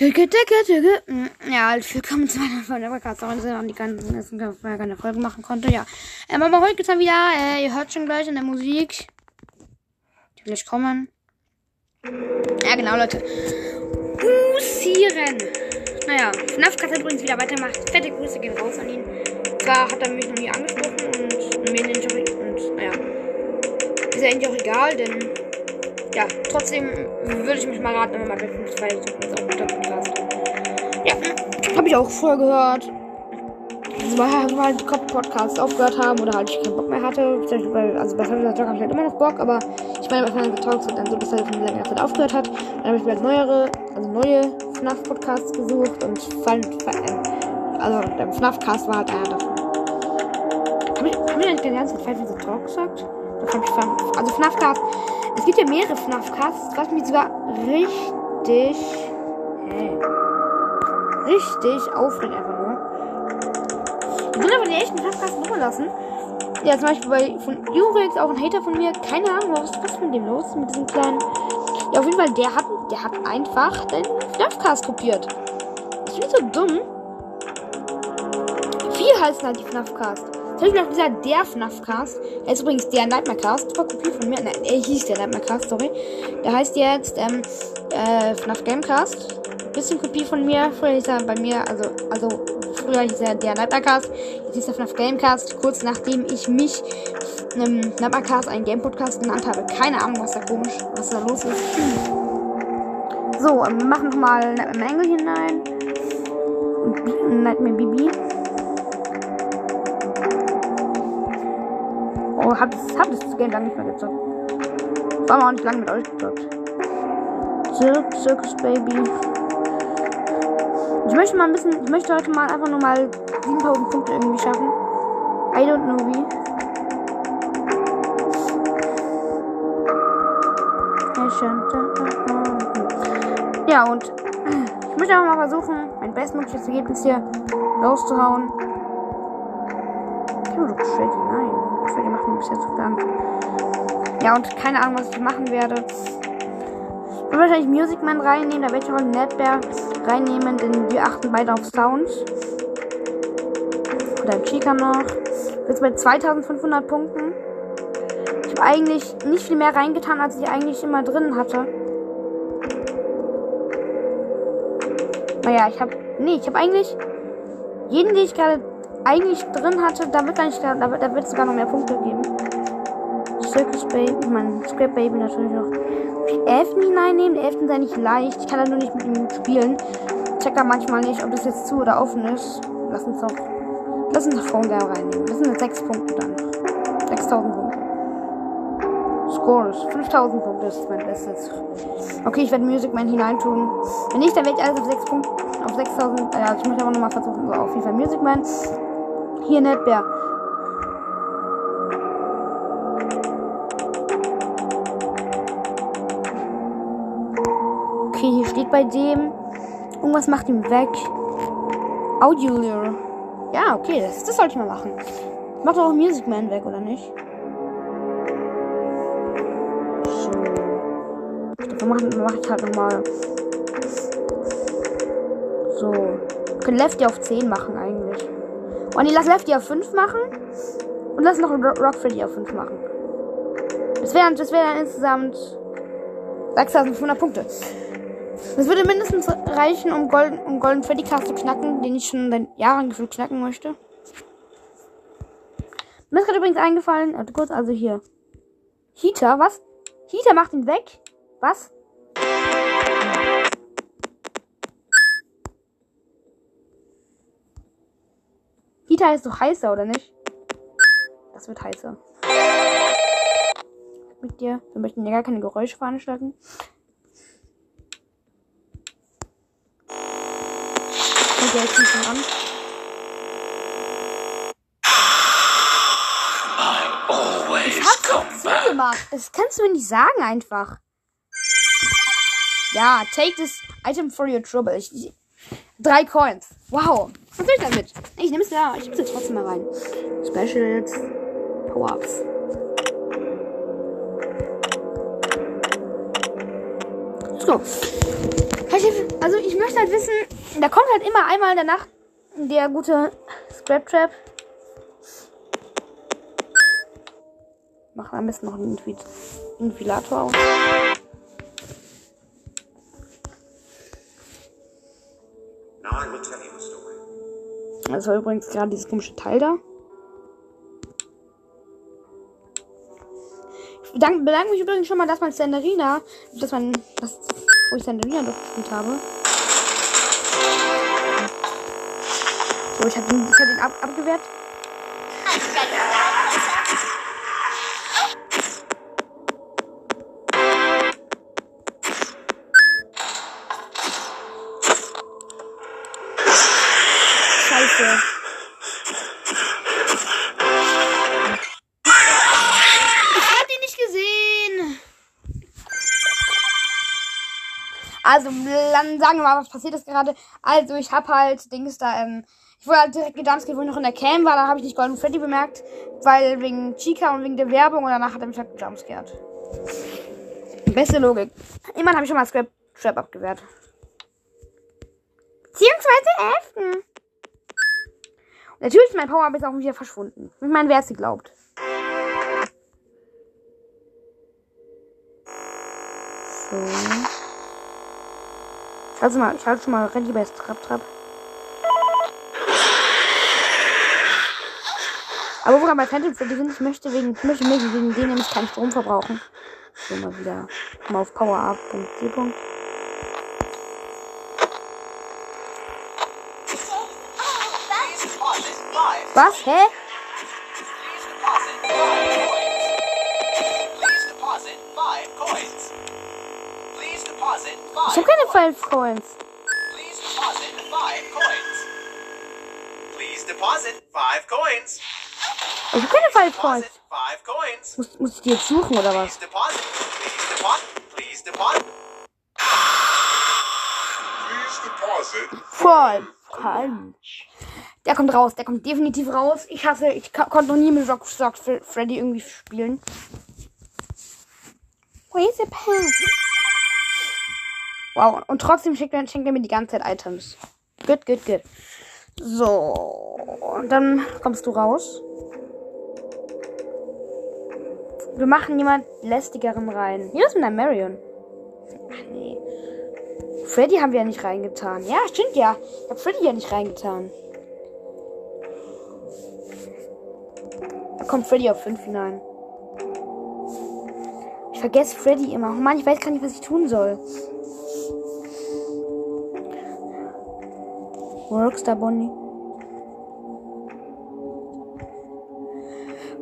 Tücke, tücke, tücke. Hm, Ja, halt, willkommen zu meiner Folge Podcast. Wenn ich die ganzen ersten keine Folge machen konnte, ja. Ähm, aber heute geht's dann wieder, äh, ihr hört schon gleich in der Musik. Die gleich kommen. Ja, genau, Leute. Husieren. Naja, FNAF hat übrigens wieder weitermacht. Fette Grüße gehen raus an ihn. Zwar hat er mich noch nie angesprochen und mir auch, und, naja. Ist ja eigentlich auch egal, denn ja, trotzdem würde ich mich mal raten, wenn man bei 5 2 suchen ist auch guter Podcast. Ja, habe ich auch vorher gehört. Weil halt die Podcasts aufgehört haben oder halt ich keinen Bock mehr hatte. Also bei Final Talk habe ich halt immer noch Bock, aber ich meine, bei Final Talks hat dann so, dass er von längerer Zeit aufgehört hat. Dann habe ich mir halt neuere, also neue FNAF-Podcasts gesucht und fand, äh, also der FNAF-Cast war halt einer davon. Habe ich, hab ich eigentlich den ganzen diese Talk gesagt? Das hab ich Also FNAF-Cast es gibt ja mehrere FNAF-Casts, was mich sogar richtig, hey, richtig aufregt einfach nur. Ich will aber die echten FNAF-Casts nochmal lassen. Ja, zum Beispiel bei von Jurex, auch ein Hater von mir, keine Ahnung, was ist mit dem los, mit diesem kleinen. Ja, auf jeden Fall, der hat, der hat einfach den FNAF-Cast kopiert. Ich bin so dumm. Vier heißen halt die FNAF-Cast. Zum Beispiel auch dieser der FNAF-Cast. Der ist übrigens der Nightmare-Cast. Super Kopie von mir. Nein, er hieß der Nightmare-Cast, sorry. Der heißt jetzt ähm, äh, FNAF Gamecast. Bisschen Kopie von mir. Früher hieß er bei mir, also, also früher hieß er der Nightmare-Cast. Jetzt hieß er FNAF Gamecast. Kurz nachdem ich mich ähm, Nightmare-Cast einen Game-Podcast genannt habe. Keine Ahnung, was da komisch, was da los ist. So, ähm, wir machen nochmal Nightmare Mangle hinein. Nightmare Bibi. Oh, hab das, hab das Game lange nicht mehr gezockt. War aber auch nicht lange mit euch gezockt. Circus, Circus Baby. Ich möchte mal ein bisschen, ich möchte heute mal einfach nur mal 7000 Punkte irgendwie schaffen. I don't know wie. Ja, und ich möchte einfach mal versuchen, mein bestmögliches Ergebnis hier rauszuhauen. Shady, nein. Shady bis jetzt so Dank. Ja, und keine Ahnung, was ich machen werde. Ich will wahrscheinlich Music Man reinnehmen, da werde ich einen Netbear reinnehmen, denn wir achten beide auf Sounds. Oder Chica noch. Jetzt bei 2500 Punkten. Ich habe eigentlich nicht viel mehr reingetan, als ich eigentlich immer drin hatte. Naja, ich habe. Nee, ich habe eigentlich jeden, den ich gerade eigentlich drin hatte, da wird eigentlich da, da, wird- da wird es sogar noch mehr Punkte geben. Circus Baby, mein Scrap Baby natürlich noch. Die Elften hineinnehmen, die Elften sind nicht leicht. Ich kann da nur nicht mit ihm spielen. Check da manchmal nicht, ob das jetzt zu oder offen ist. Lass uns doch. Lass uns doch Girl reinnehmen. Das sind jetzt 6 Punkte dann. 6000 Punkte. Scores. 5000 Punkte ist mein Bestes. Okay, ich werde Music Man hineintun. Wenn nicht, dann werde ich alles auf 6 Punkte. Auf 6000. Ja, ich möchte aber nochmal versuchen. So, auf jeden Fall Music Man. Hier Netbär. Okay, hier steht bei dem. Irgendwas macht ihn weg. Audio Lure. Ja, okay, das, das sollte ich mal machen. Macht auch Music Man weg, oder nicht? So. Mache mach ich halt nochmal. So. Wir können Lefty auf 10 machen eigentlich. Oh nee, lass Lefty auf 5 machen. Und lass noch Ro- Rock Freddy auf 5 machen. Das wären das wär dann insgesamt 6500 Punkte. Das würde mindestens reichen, um Golden, um Golden Freddy Cast zu knacken, den ich schon seit Jahren gefühlt knacken möchte. Mir ist gerade übrigens eingefallen, warte kurz, also hier. Heater, was? Heater macht ihn weg? Was? Heater ist doch heißer, oder nicht? Das wird heißer. Mit dir. Wir möchten ja gar keine Geräusche veranstalten. Der ist nicht schon an. Come du Sinn gemacht? Das kannst du mir nicht sagen einfach. Ja, take this item for your trouble. Ich, ich, drei Coins. Wow. Was soll ich damit? Ich nehme es ja. Ich nehme es jetzt trotzdem mal rein. Specials. Power-Ups. So. Also ich möchte halt wissen, da kommt halt immer einmal danach der gute Scrap Trap. Machen am besten noch einen Infilator aus. Das war übrigens gerade dieses komische Teil da. Ich bedanke mich übrigens schon mal, dass man Sandarina, dass man, das, wo ich Sandarina durchgespielt habe. So, ich habe ich hab den ab, abgewehrt. Scheiße. Ich hab die nicht gesehen. Also, dann sagen wir mal, was passiert ist gerade. Also, ich hab halt Dings da, ähm, ich wurde halt direkt gedumpstet, wo ich noch in der Cam war. Da habe ich nicht Golden Freddy bemerkt, weil wegen Chica und wegen der Werbung. Und danach hat er mich halt gejumpscared. Beste Logik. Immerhin habe ich schon mal Scrap Trap abgewehrt. Beziehungsweise Elften. Natürlich ist mein Power-Up jetzt auch wieder verschwunden. Ich meine, wer es glaubt. So. Ich halte mal, ich halte schon mal Renny bei Trap Trap. Aber wo wir bei Phantom sind, ich möchte wegen, ich möchte wegen denen nämlich keinen Strom verbrauchen. So, mal wieder. Mal auf Power-Up.c. Was? Hä? Ich habe keine 5 Coins. Please deposit five coins. Ich habe keine 5 Coins. Deposit coins. Muss, muss ich die jetzt suchen oder was? Please deposit. Please deposit. Please deposit. Please deposit. Voll. Kein. Der kommt raus, der kommt definitiv raus. Ich hasse, ich konnte noch nie mit Rock Fre- Freddy irgendwie spielen. Where's the pen? Wow, und trotzdem schenkt er, schenkt er mir die ganze Zeit Items. Good, good, good. So, und dann kommst du raus. Wir machen jemand lästigeren rein. Hier ist mit der Marion. Ach nee. Freddy haben wir ja nicht reingetan. Ja, stimmt ja. Ich hab Freddy ja nicht reingetan. Kommt Freddy auf 5 hinein. Ich vergesse Freddy immer. Oh Mann, ich weiß gar nicht, was ich tun soll. Rockstar Bonnie.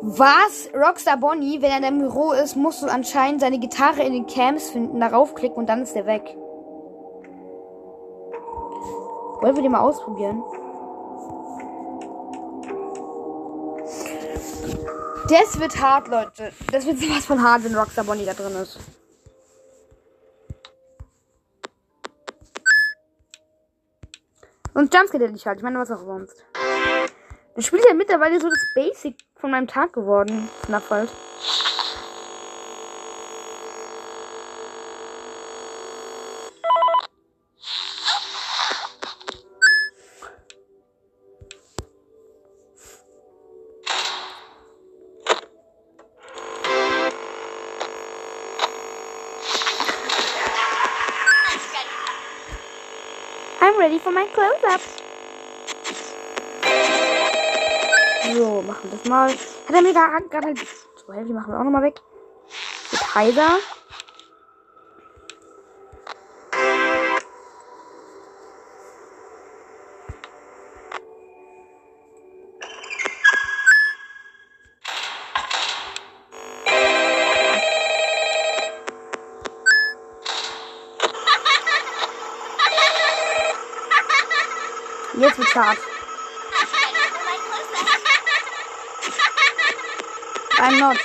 Was? Rockstar Bonnie, wenn er in deinem Büro ist, musst du anscheinend seine Gitarre in den Cams finden, darauf klicken und dann ist er weg. Wollen wir den mal ausprobieren? Das wird hart, Leute. Das wird sowas von hart, wenn Rockstar Bonnie da drin ist. Und Jumpscare hätte ich halt. Ich meine, was auch sonst. Das Spiel ist ja mittlerweile so das Basic von meinem Tag geworden. Knapp halt. Ready for my close-up. So, machen wir das mal. Hat er mir gerade halt. So, Heavy machen wir auch nochmal weg. Mit heiser. Jetzt wird's hart. I'm not.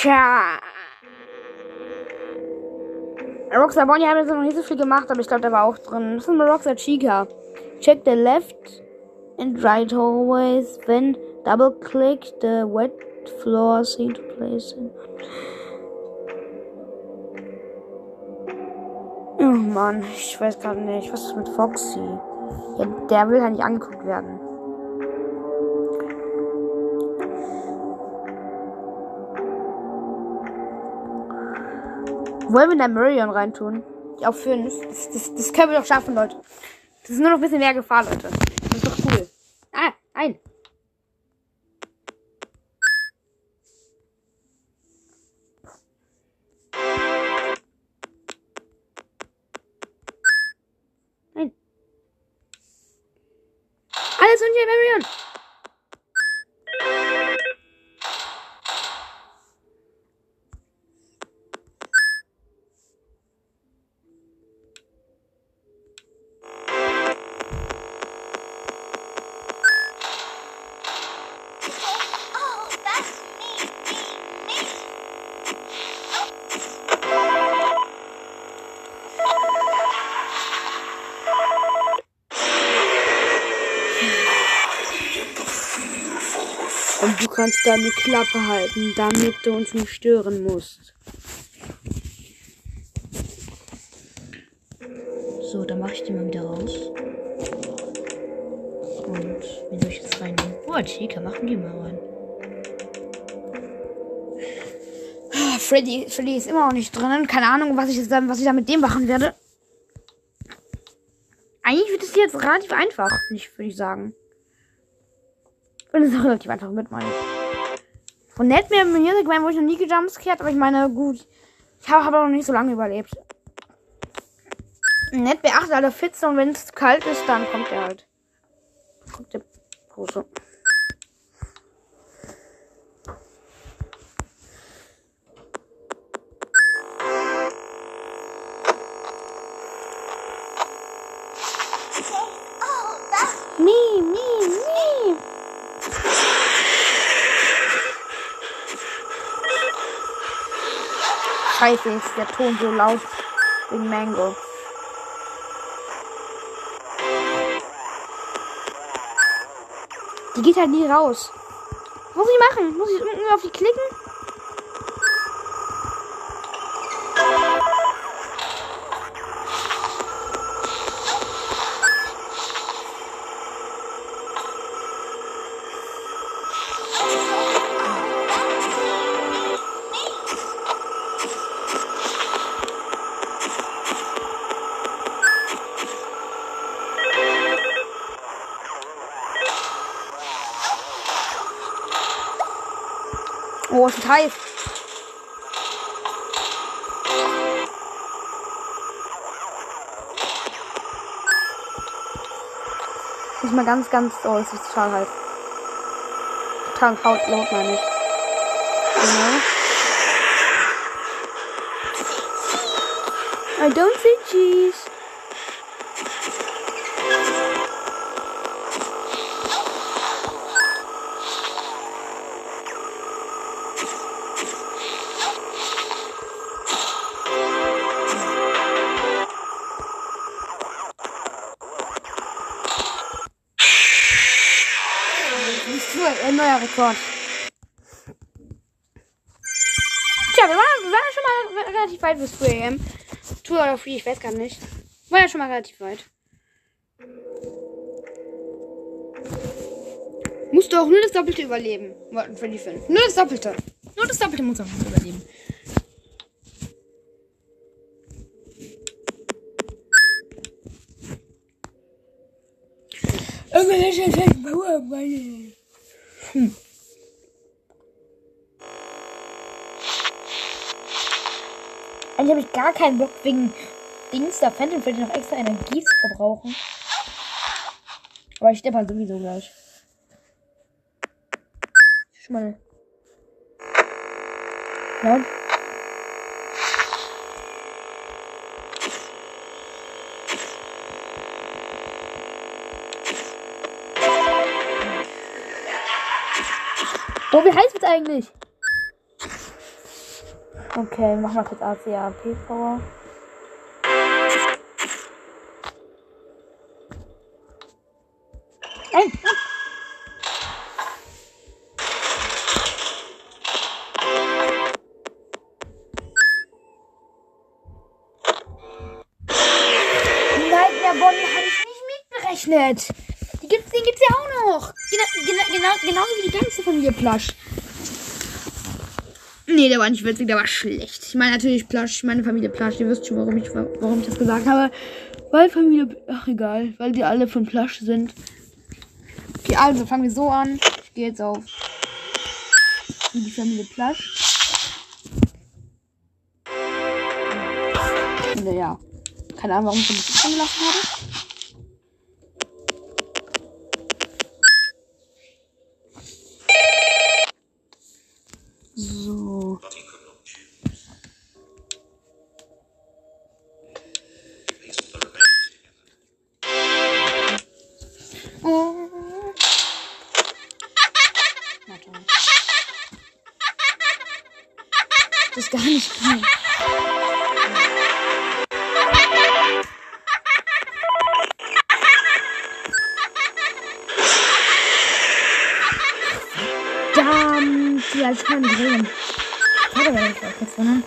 Tja. Rockstar Bonnie haben jetzt noch nicht so viel gemacht, aber ich glaube, der war auch drin. Das ist eine Rockstar Chica. Check the left and right always. Then double click the wet floor to place it. Oh Mann, ich weiß gerade nicht, was ist mit Foxy? Ja, der will halt nicht angeguckt werden. Wollen wir da Marion reintun? Die auf 5. Das, das, das können wir doch schaffen, Leute. Das ist nur noch ein bisschen mehr Gefahr, Leute. Du kannst deine Klappe halten, damit du uns nicht stören musst. So, dann mache ich die mal wieder raus. Und wie soll ich jetzt reinnehmen? Oh, Chica, machen die mal rein. Ah, Freddy, Freddy ist immer noch nicht drin. Keine Ahnung, was ich jetzt was ich da mit dem machen werde. Eigentlich wird es jetzt relativ einfach, würde ich, würde ich sagen. Und ist auch relativ einfach mit meinen. Von Netmare Music Man wurde ich noch nie gejumpscared, aber ich meine, gut. Ich habe hab auch noch nicht so lange überlebt. Netmare achtet alle Fitze und wenn es kalt ist, dann kommt er halt. Kommt der Große. Scheiße, ist der Ton so laut wegen Mango. Die geht halt nie raus. Muss ich machen? Muss ich irgendwie auf die klicken? Heiß. Ist mal ganz, ganz. Oh, es ist total heiß. Total laut, laut meine ich. Genau. I don't see cheese. Relativ weit bis 3 am. Tour oder Free, ich weiß gar nicht. War ja schon mal relativ weit. Musst du auch nur das Doppelte überleben. Wollten Freddy 5. Nur das Doppelte. Nur das Doppelte muss man überleben. Hm. Habe ich gar keinen Bock wegen Dings da Phantom Freddy noch extra Energie zu verbrauchen. Aber ich steppe halt sowieso gleich. Schon mal. Ja. Oh, wie heiß wird's eigentlich? Okay, mach mal kurz ACAP Power. Nein. Nein, der Bonnie habe ich nicht mitberechnet. Den gibt's ja auch noch. Genau, genau, genau, genauso wie die ganze Familie Plush. Nee, der war nicht witzig, der war schlecht. Ich meine natürlich Plush, meine Familie Plush. Ihr wisst schon, warum ich, warum ich das gesagt habe. Weil Familie, ach egal, weil die alle von Plush sind. Okay, also fangen wir so an. Ich gehe jetzt auf die Familie Plush. Und, ja, keine Ahnung, warum ich das angelassen habe. Warte. Das ist gar nicht gut. Verdammt, ja, ich kann drehen. Schade, wenn ich auch jetzt sondern.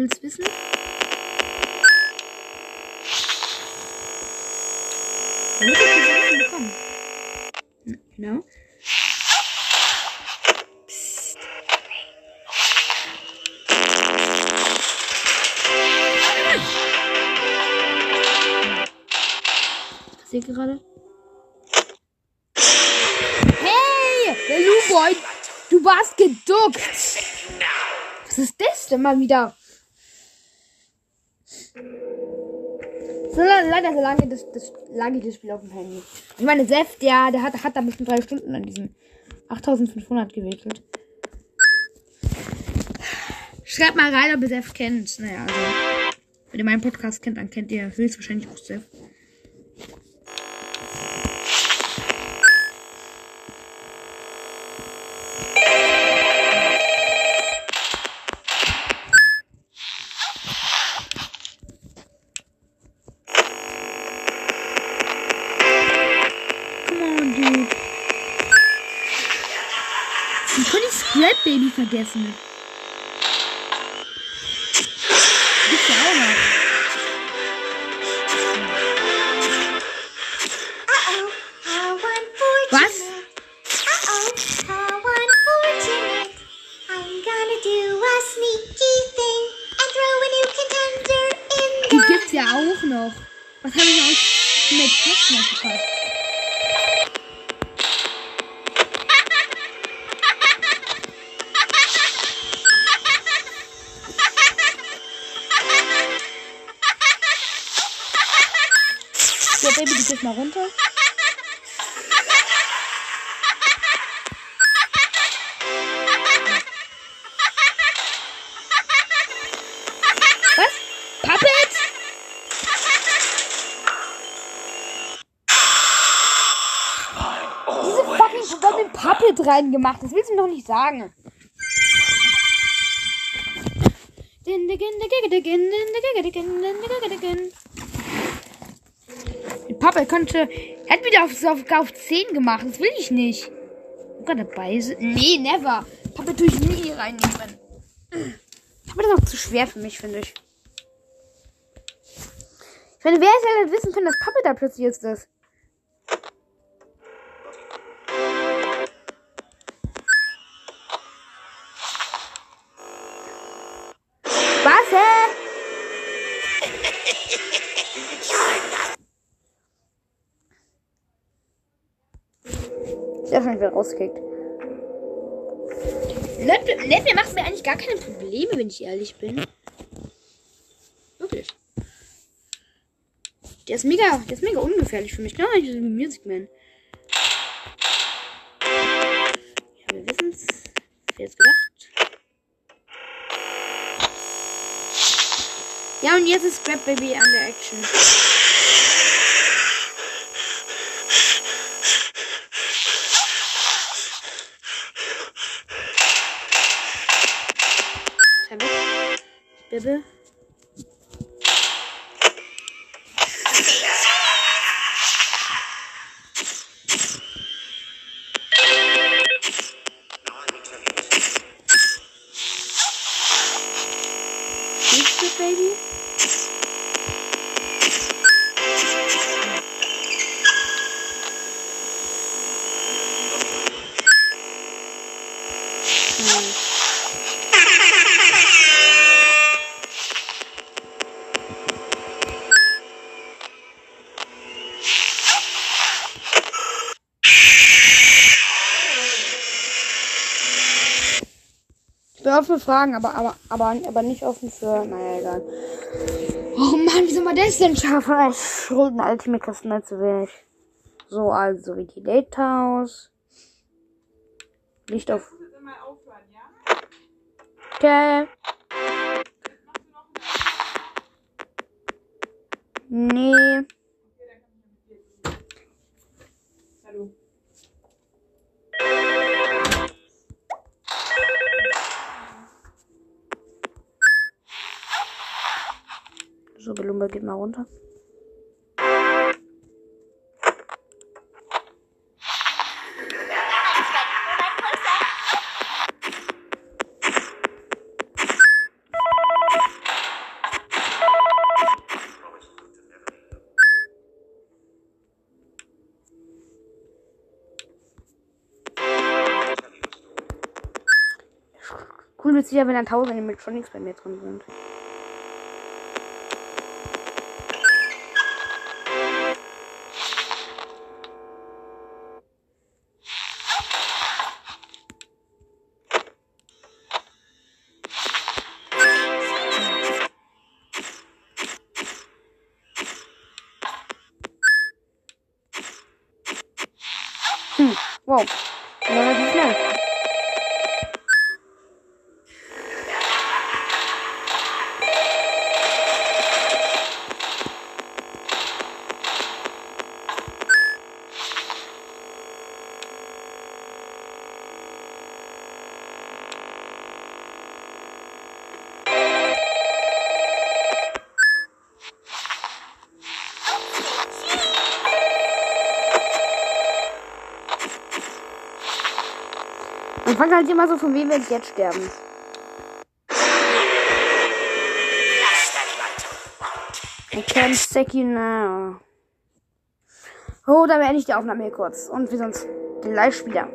Will's wissen? N- Genau. Passiert gerade? Hey! Der Luboy! Du warst geduckt! Was ist das denn mal wieder? So le- leider so lange das, das lange das Spiel auf dem Handy. Ich meine, Seft, ja, der hat, hat da bestimmt drei Stunden an diesem 8500 gewickelt. Schreibt mal rein, ob ihr Seft kennt. Naja, also. Wenn ihr meinen Podcast kennt, dann kennt ihr höchstwahrscheinlich auch Seft. Vergessen? Puppet reingemacht. Das willst du mir doch nicht sagen. Puppet konnte. Er hat wieder auf, auf, auf 10 gemacht. Das will ich nicht. Sogar dabei sind. Nee, never. Puppet tue ich nie reinnehmen. Aber das ist auch zu schwer für mich, finde ich. Ich meine, wer hätte halt wissen können, dass Puppet da plötzlich jetzt ist? Ich hab schon wieder rausgekickt. Netplay macht mir eigentlich gar keine Probleme, wenn ich ehrlich bin. Wirklich. Der ist mega, der ist mega ungefährlich für mich. Genau, ich bin Music Man. Ja, wir wissen's. Wer jetzt gedacht? Ja, und jetzt ist Scrap Baby an der Action. Ist Ich bin offen für Fragen, aber, aber, aber, aber nicht offen für. Naja, egal. Oh Mann, wie soll man das denn schaffen? Ich schulden Ultimate kosten nicht zu wenig. So, also wie die Date House. Licht auf. Okay. Nee. So, Belumba geht mal runter. Cool wird sicher, wenn dann 1000 Animatronics bei mir drin sind. Man fragt halt immer so, von wem wir jetzt sterben. I can't take you now. Oh, da beende ich die Aufnahme hier kurz. Und wir uns gleich wieder.